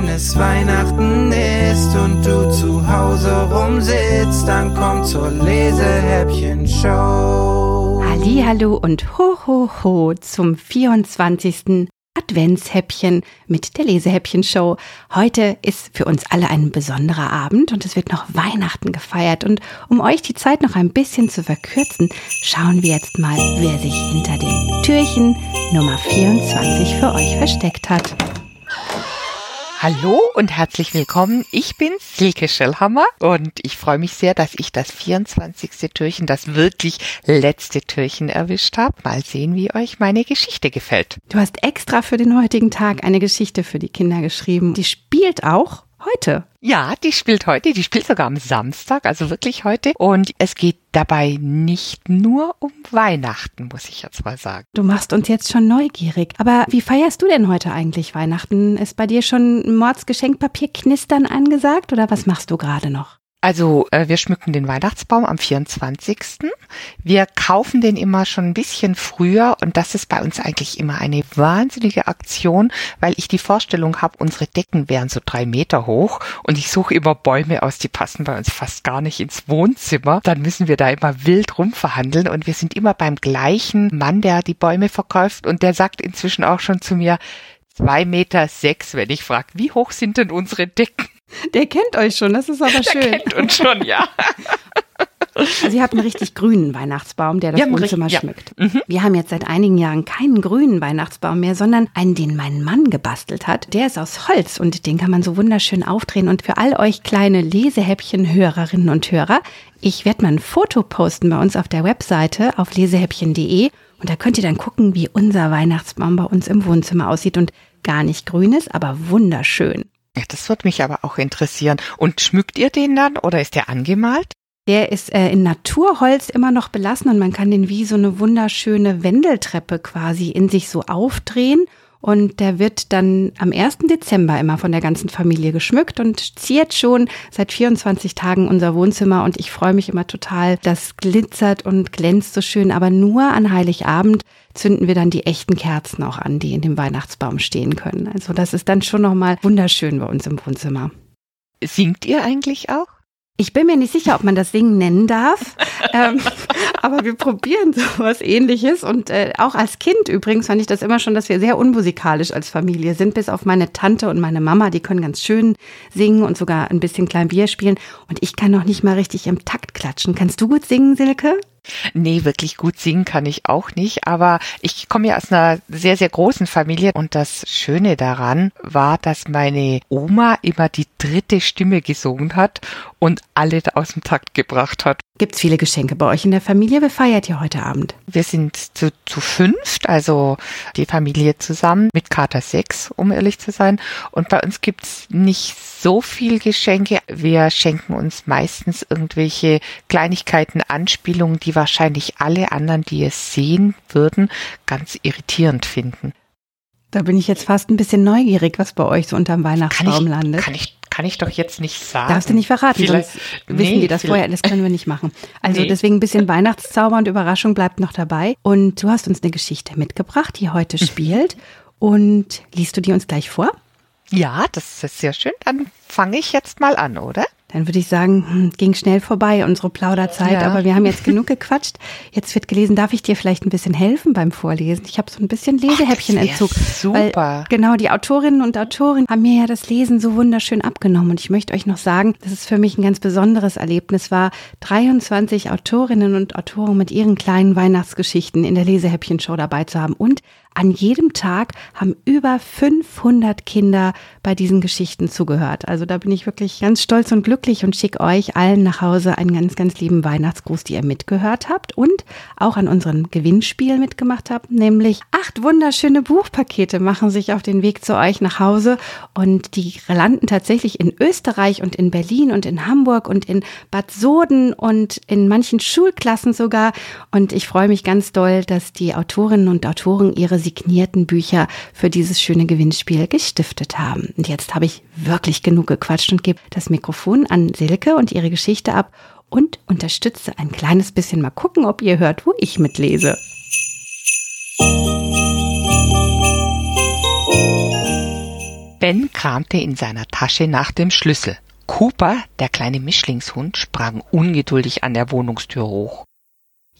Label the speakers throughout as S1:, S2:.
S1: wenn es Weihnachten ist und du zu Hause rumsitzt, dann komm zur Lesehäppchen-Show.
S2: Hallo und ho ho ho zum 24. Adventshäppchen mit der Lesehäppchen-Show. Heute ist für uns alle ein besonderer Abend und es wird noch Weihnachten gefeiert. Und um euch die Zeit noch ein bisschen zu verkürzen, schauen wir jetzt mal, wer sich hinter dem Türchen Nummer 24 für euch versteckt hat.
S3: Hallo und herzlich willkommen. Ich bin Silke Schellhammer und ich freue mich sehr, dass ich das 24. Türchen, das wirklich letzte Türchen erwischt habe. Mal sehen, wie euch meine Geschichte gefällt.
S2: Du hast extra für den heutigen Tag eine Geschichte für die Kinder geschrieben. Die spielt auch heute.
S3: Ja, die spielt heute, die spielt sogar am Samstag, also wirklich heute. Und es geht dabei nicht nur um Weihnachten, muss ich jetzt mal sagen.
S2: Du machst uns jetzt schon neugierig. Aber wie feierst du denn heute eigentlich Weihnachten? Ist bei dir schon Mordsgeschenkpapier knistern angesagt oder was machst du gerade noch?
S3: Also äh, wir schmücken den Weihnachtsbaum am 24. Wir kaufen den immer schon ein bisschen früher und das ist bei uns eigentlich immer eine wahnsinnige Aktion, weil ich die Vorstellung habe, unsere Decken wären so drei Meter hoch und ich suche immer Bäume aus, die passen bei uns fast gar nicht ins Wohnzimmer. Dann müssen wir da immer wild rumverhandeln und wir sind immer beim gleichen Mann, der die Bäume verkauft und der sagt inzwischen auch schon zu mir, zwei Meter sechs, wenn ich frage, wie hoch sind denn unsere Decken?
S2: Der kennt euch schon, das ist aber schön.
S3: Der kennt uns schon, ja.
S2: Also ihr habt einen richtig grünen Weihnachtsbaum, der das
S3: Ja,
S2: Wohnzimmer
S3: richtig, ja.
S2: schmückt.
S3: Mhm.
S2: Wir haben jetzt seit einigen Jahren keinen grünen Weihnachtsbaum mehr, sondern einen, den mein Mann gebastelt hat. Der ist aus Holz und den kann man so wunderschön aufdrehen. Und für all euch kleine Lesehäppchen-Hörerinnen und Hörer, ich werde mal ein Foto posten bei uns auf der Webseite auf lesehäppchen.de und da könnt ihr dann gucken, wie unser Weihnachtsbaum bei uns im Wohnzimmer aussieht und gar nicht grün ist, aber wunderschön.
S3: Ja, das würde mich aber auch interessieren. Und schmückt ihr den dann oder ist der angemalt?
S2: Der ist äh, in Naturholz immer noch belassen und man kann den wie so eine wunderschöne Wendeltreppe quasi in sich so aufdrehen. Und der wird dann am 1. Dezember immer von der ganzen Familie geschmückt und ziert schon seit 24 Tagen unser Wohnzimmer. Und ich freue mich immer total. Das glitzert und glänzt so schön. Aber nur an Heiligabend zünden wir dann die echten Kerzen auch an, die in dem Weihnachtsbaum stehen können. Also das ist dann schon nochmal wunderschön bei uns im Wohnzimmer.
S3: Singt ihr eigentlich auch?
S2: Ich bin mir nicht sicher, ob man das Singen nennen darf, ähm, aber wir probieren sowas ähnliches. Und äh, auch als Kind übrigens fand ich das immer schon, dass wir sehr unmusikalisch als Familie sind, bis auf meine Tante und meine Mama, die können ganz schön singen und sogar ein bisschen Klavier spielen. Und ich kann noch nicht mal richtig im Takt klatschen. Kannst du gut singen, Silke?
S3: Nee, wirklich gut singen kann ich auch nicht, aber ich komme ja aus einer sehr, sehr großen Familie und das Schöne daran war, dass meine Oma immer die dritte Stimme gesungen hat und alle aus dem Takt gebracht hat.
S2: Gibt's viele Geschenke bei euch in der Familie? Wer feiert ihr heute Abend?
S3: Wir sind zu, zu fünft, also die Familie zusammen mit Kater sechs, um ehrlich zu sein. Und bei uns gibt's nicht so viel Geschenke. Wir schenken uns meistens irgendwelche Kleinigkeiten, Anspielungen, die wahrscheinlich alle anderen, die es sehen würden, ganz irritierend finden.
S2: Da bin ich jetzt fast ein bisschen neugierig, was bei euch so unterm
S3: Kann
S2: Weihnachtsbaum
S3: ich,
S2: landet.
S3: kann ich, kann ich doch jetzt nicht sagen.
S2: Darfst du nicht verraten,
S3: Vielleicht-
S2: sonst wissen
S3: nee,
S2: die das vorher. Das können wir nicht machen. Also
S3: Nee.
S2: deswegen ein bisschen Weihnachtszauber und Überraschung bleibt noch dabei. Und du hast uns eine Geschichte mitgebracht, die heute spielt. Und liest du die uns gleich vor?
S3: Ja, das ist sehr schön. Dann fange ich jetzt mal an, oder?
S2: Dann würde ich sagen, hm, ging schnell vorbei, unsere Plauderzeit,
S3: Ja.
S2: aber wir haben jetzt genug gequatscht. Jetzt wird gelesen, darf ich dir vielleicht ein bisschen helfen beim Vorlesen? Ich habe so ein bisschen Lesehäppchenentzug.
S3: super.
S2: Weil, genau, die Autorinnen und Autoren haben mir ja das Lesen so wunderschön abgenommen. Und ich möchte euch noch sagen, dass es für mich ein ganz besonderes Erlebnis war, 23 Autorinnen und Autoren mit ihren kleinen Weihnachtsgeschichten in der Lesehäppchenshow dabei zu haben. Und an jedem Tag haben über 500 Kinder bei diesen Geschichten zugehört. Also da bin ich wirklich ganz stolz und glücklich und schicke euch allen nach Hause einen ganz, ganz lieben Weihnachtsgruß, die ihr mitgehört habt und auch an unserem Gewinnspiel mitgemacht habt, nämlich acht wunderschöne Buchpakete machen sich auf den Weg zu euch nach Hause und die landen tatsächlich in Österreich und in Berlin und in Hamburg und in Bad Soden und in manchen Schulklassen sogar. Und ich freue mich ganz doll, dass die Autorinnen und Autoren ihre signierten Bücher für dieses schöne Gewinnspiel gestiftet haben. Und jetzt habe ich wirklich genug gequatscht und gebe das Mikrofon an Silke und ihre Geschichte ab und unterstütze ein kleines bisschen mal gucken, ob ihr hört, wo ich mitlese.
S3: Ben kramte in seiner Tasche nach dem Schlüssel. Cooper, der kleine Mischlingshund, sprang ungeduldig an der Wohnungstür hoch.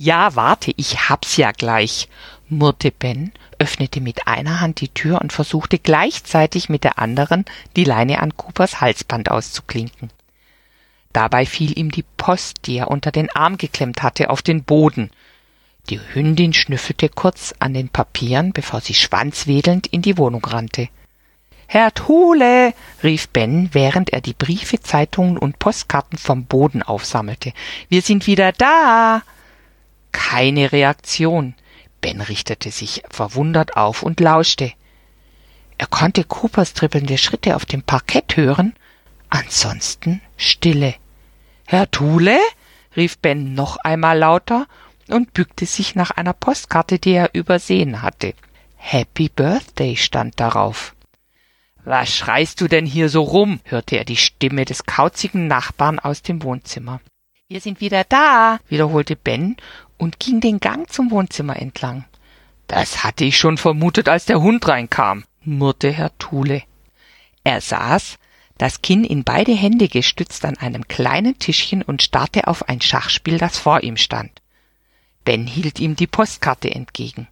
S3: Ja, warte, ich hab's ja gleich, murrte Ben, öffnete mit einer Hand die Tür und versuchte gleichzeitig mit der anderen die Leine an Coopers Halsband auszuklinken. Dabei fiel ihm die Post, die er unter den Arm geklemmt hatte, auf den Boden. Die Hündin schnüffelte kurz an den Papieren, bevor sie schwanzwedelnd in die Wohnung rannte. Herr Thule, rief Ben, während er die Briefe, Zeitungen und Postkarten vom Boden aufsammelte. Wir sind wieder da. Keine Reaktion. Ben richtete sich verwundert auf und lauschte. Er konnte Coopers trippelnde Schritte auf dem Parkett hören, ansonsten Stille. Herr Thule? rief Ben noch einmal lauter und bückte sich nach einer Postkarte, die er übersehen hatte. Happy Birthday stand darauf. Was schreist du denn hier so rum? hörte er die Stimme des kauzigen Nachbarn aus dem Wohnzimmer. Wir sind wieder da, wiederholte Ben und ging den Gang zum Wohnzimmer entlang. Das hatte ich schon vermutet, als der Hund reinkam, murrte Herr Thule. Er saß, das Kinn in beide Hände gestützt an einem kleinen Tischchen und starrte auf ein Schachspiel, das vor ihm stand. Ben hielt ihm die Postkarte entgegen.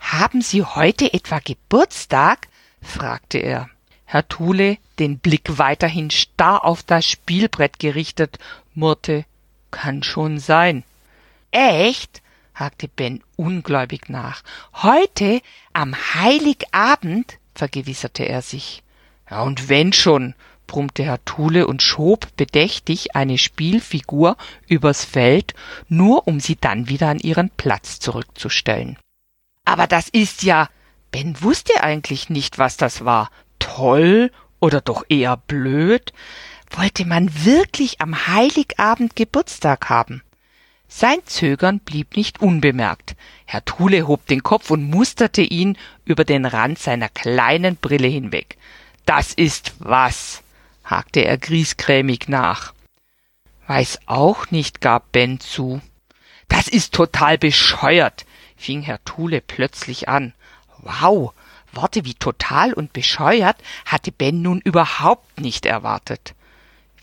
S3: Haben Sie heute etwa Geburtstag? fragte er. Herr Thule, den Blick weiterhin starr auf das Spielbrett gerichtet, murrte, kann schon sein. Echt? hakte Ben ungläubig nach. Heute, am Heiligabend? vergewisserte er sich. Ja, und wenn schon, brummte Herr Thule und schob bedächtig eine Spielfigur übers Feld, nur um sie dann wieder an ihren Platz zurückzustellen. Aber das ist ja. Ben wusste eigentlich nicht, was das war, toll oder doch eher blöd? Wollte man wirklich am Heiligabend Geburtstag haben? Sein Zögern blieb nicht unbemerkt. Herr Thule hob den Kopf und musterte ihn über den Rand seiner kleinen Brille hinweg. Das ist was, hakte er griesgrämig nach. Weiß auch nicht, gab Ben zu. Das ist total bescheuert, fing Herr Thule plötzlich an. Wow, Worte wie total und bescheuert hatte Ben nun überhaupt nicht erwartet.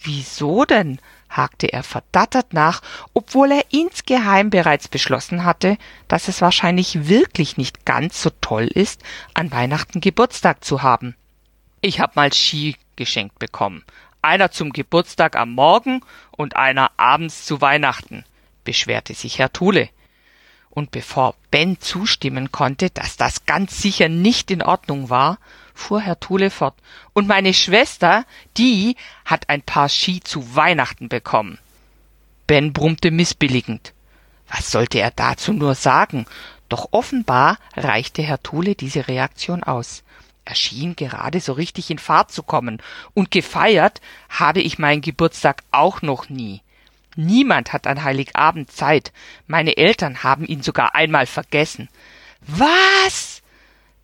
S3: Wieso denn? Hakte er verdattert nach, obwohl er insgeheim bereits beschlossen hatte, dass es wahrscheinlich wirklich nicht ganz so toll ist, an Weihnachten Geburtstag zu haben. Ich hab mal Ski geschenkt bekommen. Einer zum Geburtstag am Morgen und einer abends zu Weihnachten, beschwerte sich Herr Thule. Und bevor Ben zustimmen konnte, dass das ganz sicher nicht in Ordnung war, fuhr Herr Thule fort. Und meine Schwester, die hat ein paar Ski zu Weihnachten bekommen. Ben brummte missbilligend. Was sollte er dazu nur sagen? Doch offenbar reichte Herr Thule diese Reaktion aus. Er schien gerade so richtig in Fahrt zu kommen, und gefeiert habe ich meinen Geburtstag auch noch nie. Niemand hat an Heiligabend Zeit. Meine Eltern haben ihn sogar einmal vergessen. Was?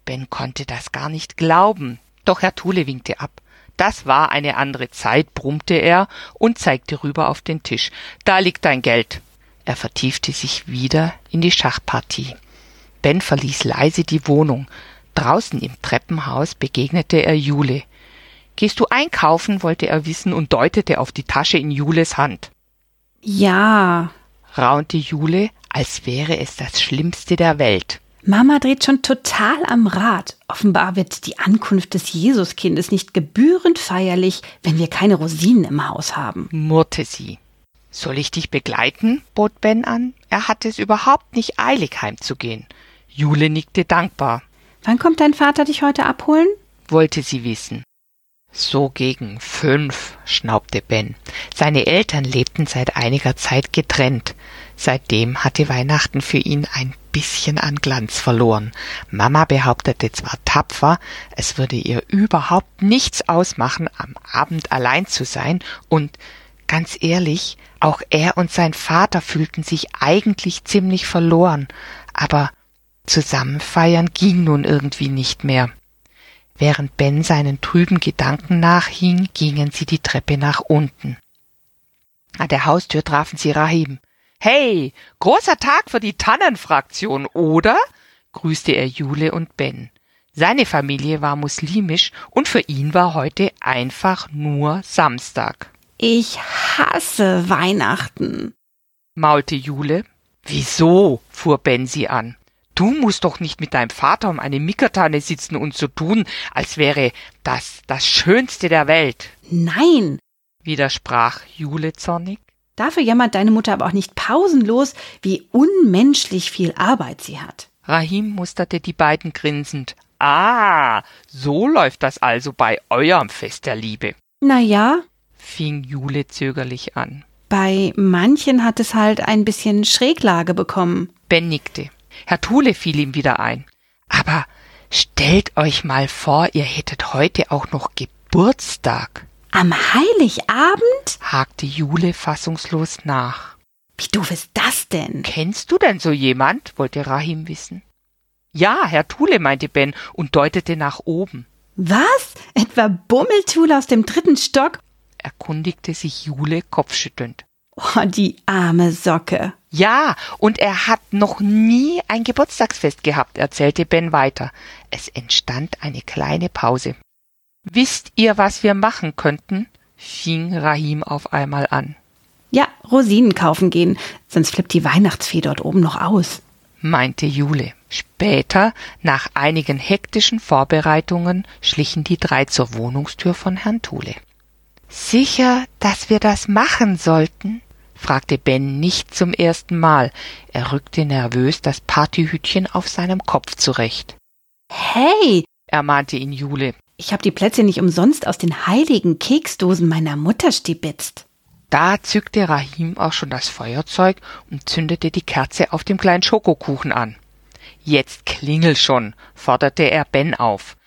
S3: Ben konnte das gar nicht glauben. Doch Herr Thule winkte ab. Das war eine andere Zeit, brummte er und zeigte rüber auf den Tisch. Da liegt dein Geld. Er vertiefte sich wieder in die Schachpartie. Ben verließ leise die Wohnung. Draußen im Treppenhaus begegnete er Jule. Gehst du einkaufen? wollte er wissen und deutete auf die Tasche in Jules Hand.
S2: Ja,
S3: raunte Jule, als wäre es das Schlimmste der Welt.
S2: Mama dreht schon total am Rad. Offenbar wird die Ankunft des Jesuskindes nicht gebührend feierlich, wenn wir keine Rosinen im Haus haben,
S3: murrte sie. Soll ich dich begleiten? bot Ben an. Er hatte es überhaupt nicht eilig, heimzugehen. Jule nickte dankbar.
S2: Wann kommt dein Vater dich heute abholen?
S3: wollte sie wissen. So gegen fünf, schnaubte Ben. Seine Eltern lebten seit einiger Zeit getrennt. Seitdem hatte Weihnachten für ihn ein bisschen an Glanz verloren. Mama behauptete zwar tapfer, es würde ihr überhaupt nichts ausmachen, am Abend allein zu sein, und ganz ehrlich, auch er und sein Vater fühlten sich eigentlich ziemlich verloren, aber zusammen feiern ging nun irgendwie nicht mehr. Während Ben seinen trüben Gedanken nachhing, gingen sie die Treppe nach unten. An der Haustür trafen sie Rahim. Hey, großer Tag für die Tannenfraktion, oder? grüßte er Jule und Ben. Seine Familie war muslimisch und für ihn war heute einfach nur Samstag.
S2: Ich hasse Weihnachten,
S3: maulte Jule. Wieso? fuhr Ben sie an. Du musst doch nicht mit deinem Vater um eine Mickertanne sitzen und so tun, als wäre das das Schönste der Welt.
S2: Nein,
S3: widersprach Jule zornig.
S2: Dafür jammert deine Mutter aber auch nicht pausenlos, wie unmenschlich viel Arbeit sie hat.
S3: Rahim musterte die beiden grinsend. Ah, so läuft das also bei eurem Fest der Liebe.
S2: Na ja,
S3: fing Jule zögerlich an.
S2: Bei manchen hat es halt ein bisschen Schräglage bekommen.
S3: Ben nickte. Herr Thule fiel ihm wieder ein. Aber stellt euch mal vor, ihr hättet heute auch noch Geburtstag.
S2: Am Heiligabend?
S3: hakte Jule fassungslos nach.
S2: Wie doof ist das denn?
S3: Kennst du denn so jemand? wollte Rahim wissen. Ja, Herr Thule, meinte Ben und deutete nach oben.
S2: Was? Etwa Bummelthule aus dem dritten Stock?
S3: erkundigte sich Jule kopfschüttelnd.
S2: Oh, die arme Socke.
S3: Ja, und er hat noch nie ein Geburtstagsfest gehabt, erzählte Ben weiter. Es entstand eine kleine Pause. Wisst ihr, was wir machen könnten? fing Rahim auf einmal an.
S2: Ja, Rosinen kaufen gehen, sonst flippt die Weihnachtsfee dort oben noch aus,
S3: meinte Jule. Später, nach einigen hektischen Vorbereitungen, schlichen die drei zur Wohnungstür von Herrn Thule. Sicher, dass wir das machen sollten? fragte Ben nicht zum ersten Mal. Er rückte nervös das Partyhütchen auf seinem Kopf zurecht.
S2: Hey,
S3: ermahnte ihn Jule.
S2: Ich hab die Plätze nicht umsonst aus den heiligen Keksdosen meiner Mutter stibitzt.
S3: Da zückte Rahim auch schon das Feuerzeug und zündete die Kerze auf dem kleinen Schokokuchen an. Jetzt klingel schon, forderte er Ben auf.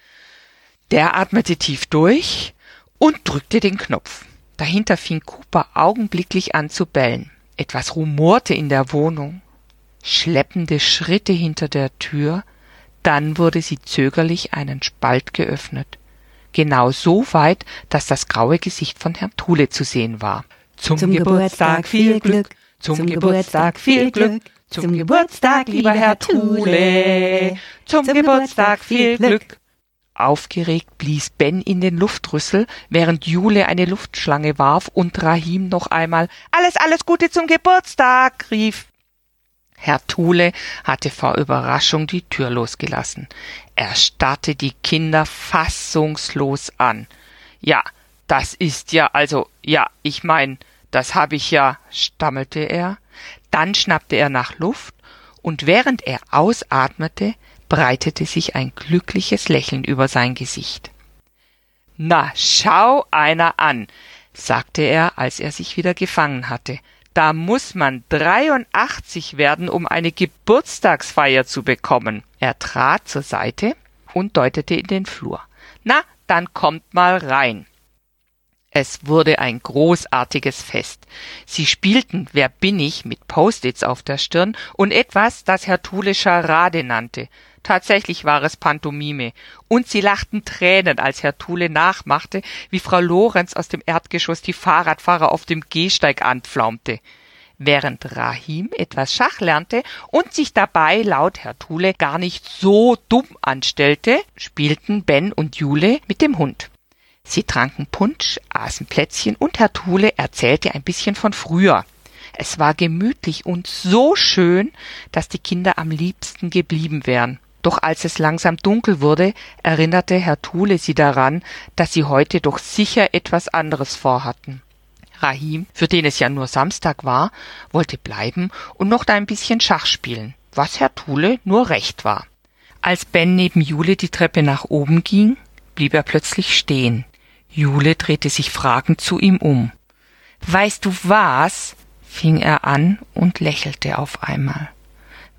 S3: Der atmete tief durch und drückte den Knopf. Dahinter fing Cooper augenblicklich an zu bellen. Etwas rumorte in der Wohnung. Schleppende Schritte hinter der Tür, dann wurde sie zögerlich einen Spalt geöffnet. Genau so weit, dass das graue Gesicht von Herrn Thule zu sehen war.
S2: Zum, zum Geburtstag viel Glück, zum, zum Geburtstag viel Glück, zum Geburtstag, lieber Herr Thule,
S3: zum Geburtstag viel Glück. Aufgeregt blies Ben in den Luftrüssel, während Jule eine Luftschlange warf und Rahim noch einmal Alles, alles Gute zum Geburtstag rief. Herr Thule hatte vor Überraschung die Tür losgelassen. Er starrte die Kinder fassungslos an. Ja, das ist ja also, ja, ich mein, das hab ich ja, stammelte er. Dann schnappte er nach Luft, und während er ausatmete, breitete sich ein glückliches Lächeln über sein Gesicht. Na, schau einer an, sagte er, als er sich wieder gefangen hatte. Da muss man 83 werden, um eine Geburtstagsfeier zu bekommen. Er trat zur Seite und deutete in den Flur. Na, dann kommt mal rein. Es wurde ein großartiges Fest. Sie spielten Wer bin ich mit Post-its auf der Stirn und etwas, das Herr Thule Scharade nannte. Tatsächlich war es Pantomime. Und sie lachten Tränen, als Herr Thule nachmachte, wie Frau Lorenz aus dem Erdgeschoss die Fahrradfahrer auf dem Gehsteig anpflaumte. Während Rahim etwas Schach lernte und sich dabei laut Herr Thule gar nicht so dumm anstellte, spielten Ben und Jule mit dem Hund. Sie tranken Punsch, aßen Plätzchen und Herr Thule erzählte ein bisschen von früher. Es war gemütlich und so schön, dass die Kinder am liebsten geblieben wären. Doch als es langsam dunkel wurde, erinnerte Herr Thule sie daran, dass sie heute doch sicher etwas anderes vorhatten. Rahim, für den es ja nur Samstag war, wollte bleiben und noch ein bisschen Schach spielen, was Herr Thule nur recht war. Als Ben neben Jule die Treppe nach oben ging, blieb er plötzlich stehen. Jule drehte sich fragend zu ihm um. Weißt du was? fing er an und lächelte auf einmal.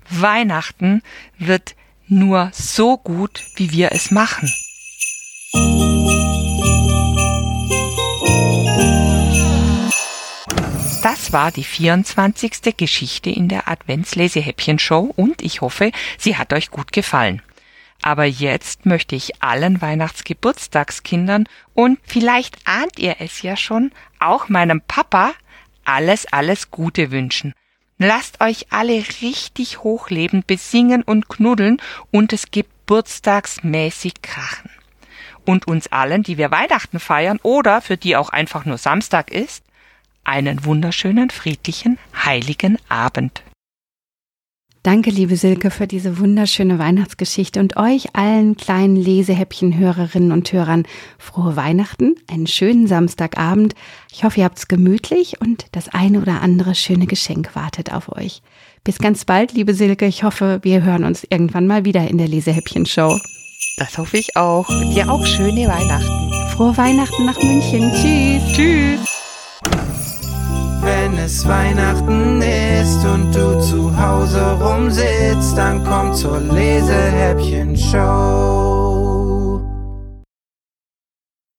S3: Weihnachten wird nur so gut, wie wir es machen. Das war die 24. Geschichte in der Adventslesehäppchen-Show und ich hoffe, sie hat euch gut gefallen. Aber jetzt möchte ich allen Weihnachtsgeburtstagskindern und vielleicht ahnt ihr es ja schon, auch meinem Papa alles, alles Gute wünschen. Lasst euch alle richtig hochleben, besingen und knuddeln und es gibt geburtstagsmäßig krachen. Und uns allen, die wir Weihnachten feiern oder für die auch einfach nur Samstag ist, einen wunderschönen, friedlichen, heiligen Abend.
S2: Danke, liebe Silke, für diese wunderschöne Weihnachtsgeschichte und euch allen kleinen Lesehäppchen-Hörerinnen und Hörern frohe Weihnachten, einen schönen Samstagabend. Ich hoffe, ihr habt's gemütlich und das eine oder andere schöne Geschenk wartet auf euch. Bis ganz bald, liebe Silke. Ich hoffe, wir hören uns irgendwann mal wieder in der Lesehäppchen-Show.
S3: Das hoffe ich auch. Dir auch schöne Weihnachten.
S2: Frohe Weihnachten nach München. Tschüss. Tschüss.
S1: Wenn es Weihnachten ist und du zu Hause rumsitzt, dann komm zur Lesehäppchen-Show.